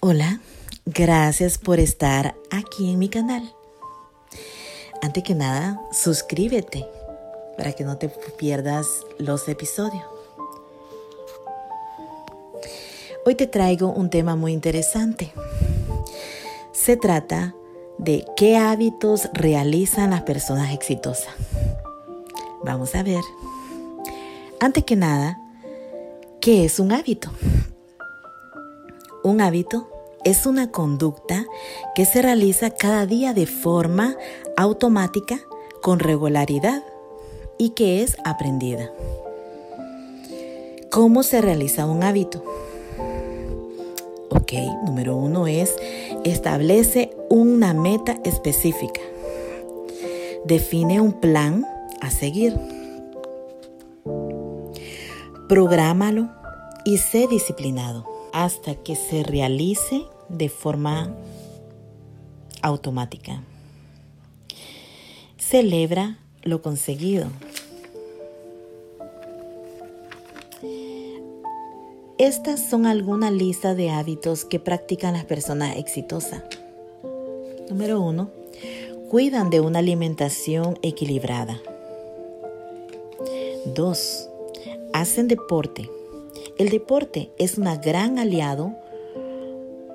Hola, gracias por estar aquí en mi canal. Antes que nada, suscríbete para que no te pierdas los episodios. Hoy te traigo un tema muy interesante. Se trata de qué hábitos realizan las personas exitosas. Vamos a ver. Antes que nada, ¿qué es un hábito? Un hábito es una conducta que se realiza cada día de forma automática, con regularidad y que es aprendida. ¿Cómo se realiza un hábito? Ok, número uno es establece una meta específica. Define un plan a seguir. Prográmalo y sé disciplinado hasta que se realice de forma automática. Celebra lo conseguido. Estas son algunas listas de hábitos que practican las personas exitosas. Número uno, cuidan de una alimentación equilibrada. Dos, hacen deporte. El deporte es un gran aliado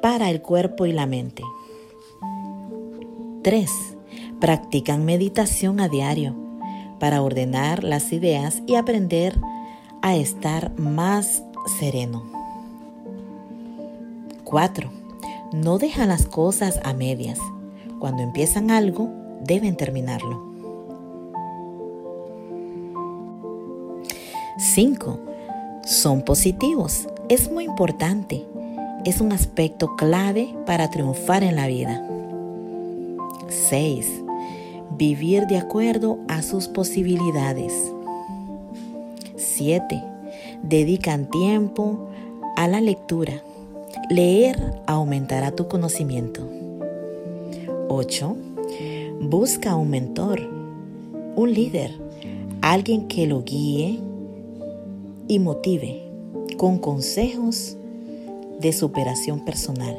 para el cuerpo y la mente. 3. Practican meditación a diario para ordenar las ideas y aprender a estar más sereno. 4. No dejan las cosas a medias. Cuando empiezan algo, deben terminarlo. 5 son positivos. Es muy importante. Es un aspecto clave para triunfar en la vida. 6. Vivir de acuerdo a sus posibilidades. 7. Dedican tiempo a la lectura. Leer aumentará tu conocimiento. 8. Busca un mentor, un líder, alguien que lo guíe y motive con consejos de superación personal.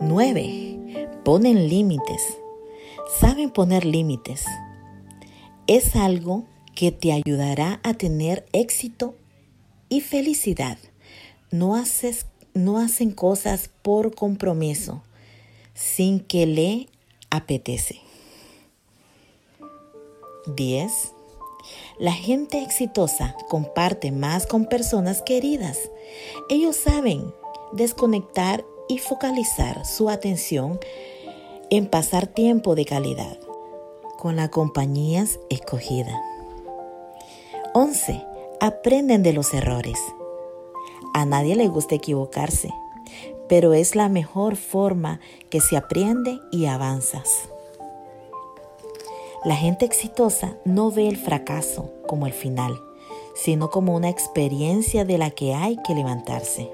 9. Ponen límites. Saben poner límites. Es algo que te ayudará a tener éxito y felicidad. No, haces, no hacen cosas por compromiso, sin que le apetece. 10 la gente exitosa comparte más con personas queridas. Ellos saben desconectar y focalizar su atención en pasar tiempo de calidad con las compañías escogidas. 11. Aprenden de los errores. A nadie le gusta equivocarse, pero es la mejor forma que se aprende y avanzas. La gente exitosa no ve el fracaso como el final, sino como una experiencia de la que hay que levantarse.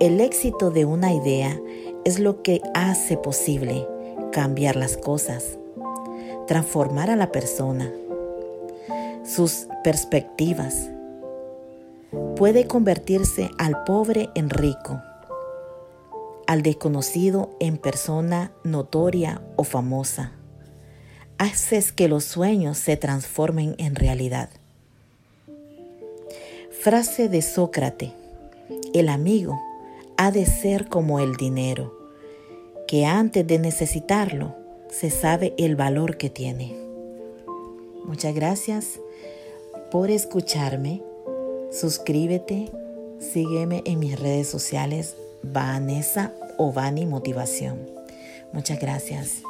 El éxito de una idea es lo que hace posible cambiar las cosas, transformar a la persona, sus perspectivas. Puede convertirse al pobre en rico al desconocido en persona notoria o famosa. Haces que los sueños se transformen en realidad. Frase de Sócrates. El amigo ha de ser como el dinero, que antes de necesitarlo se sabe el valor que tiene. Muchas gracias por escucharme. Suscríbete, sígueme en mis redes sociales Vanessa Ovani Motivación. Muchas gracias.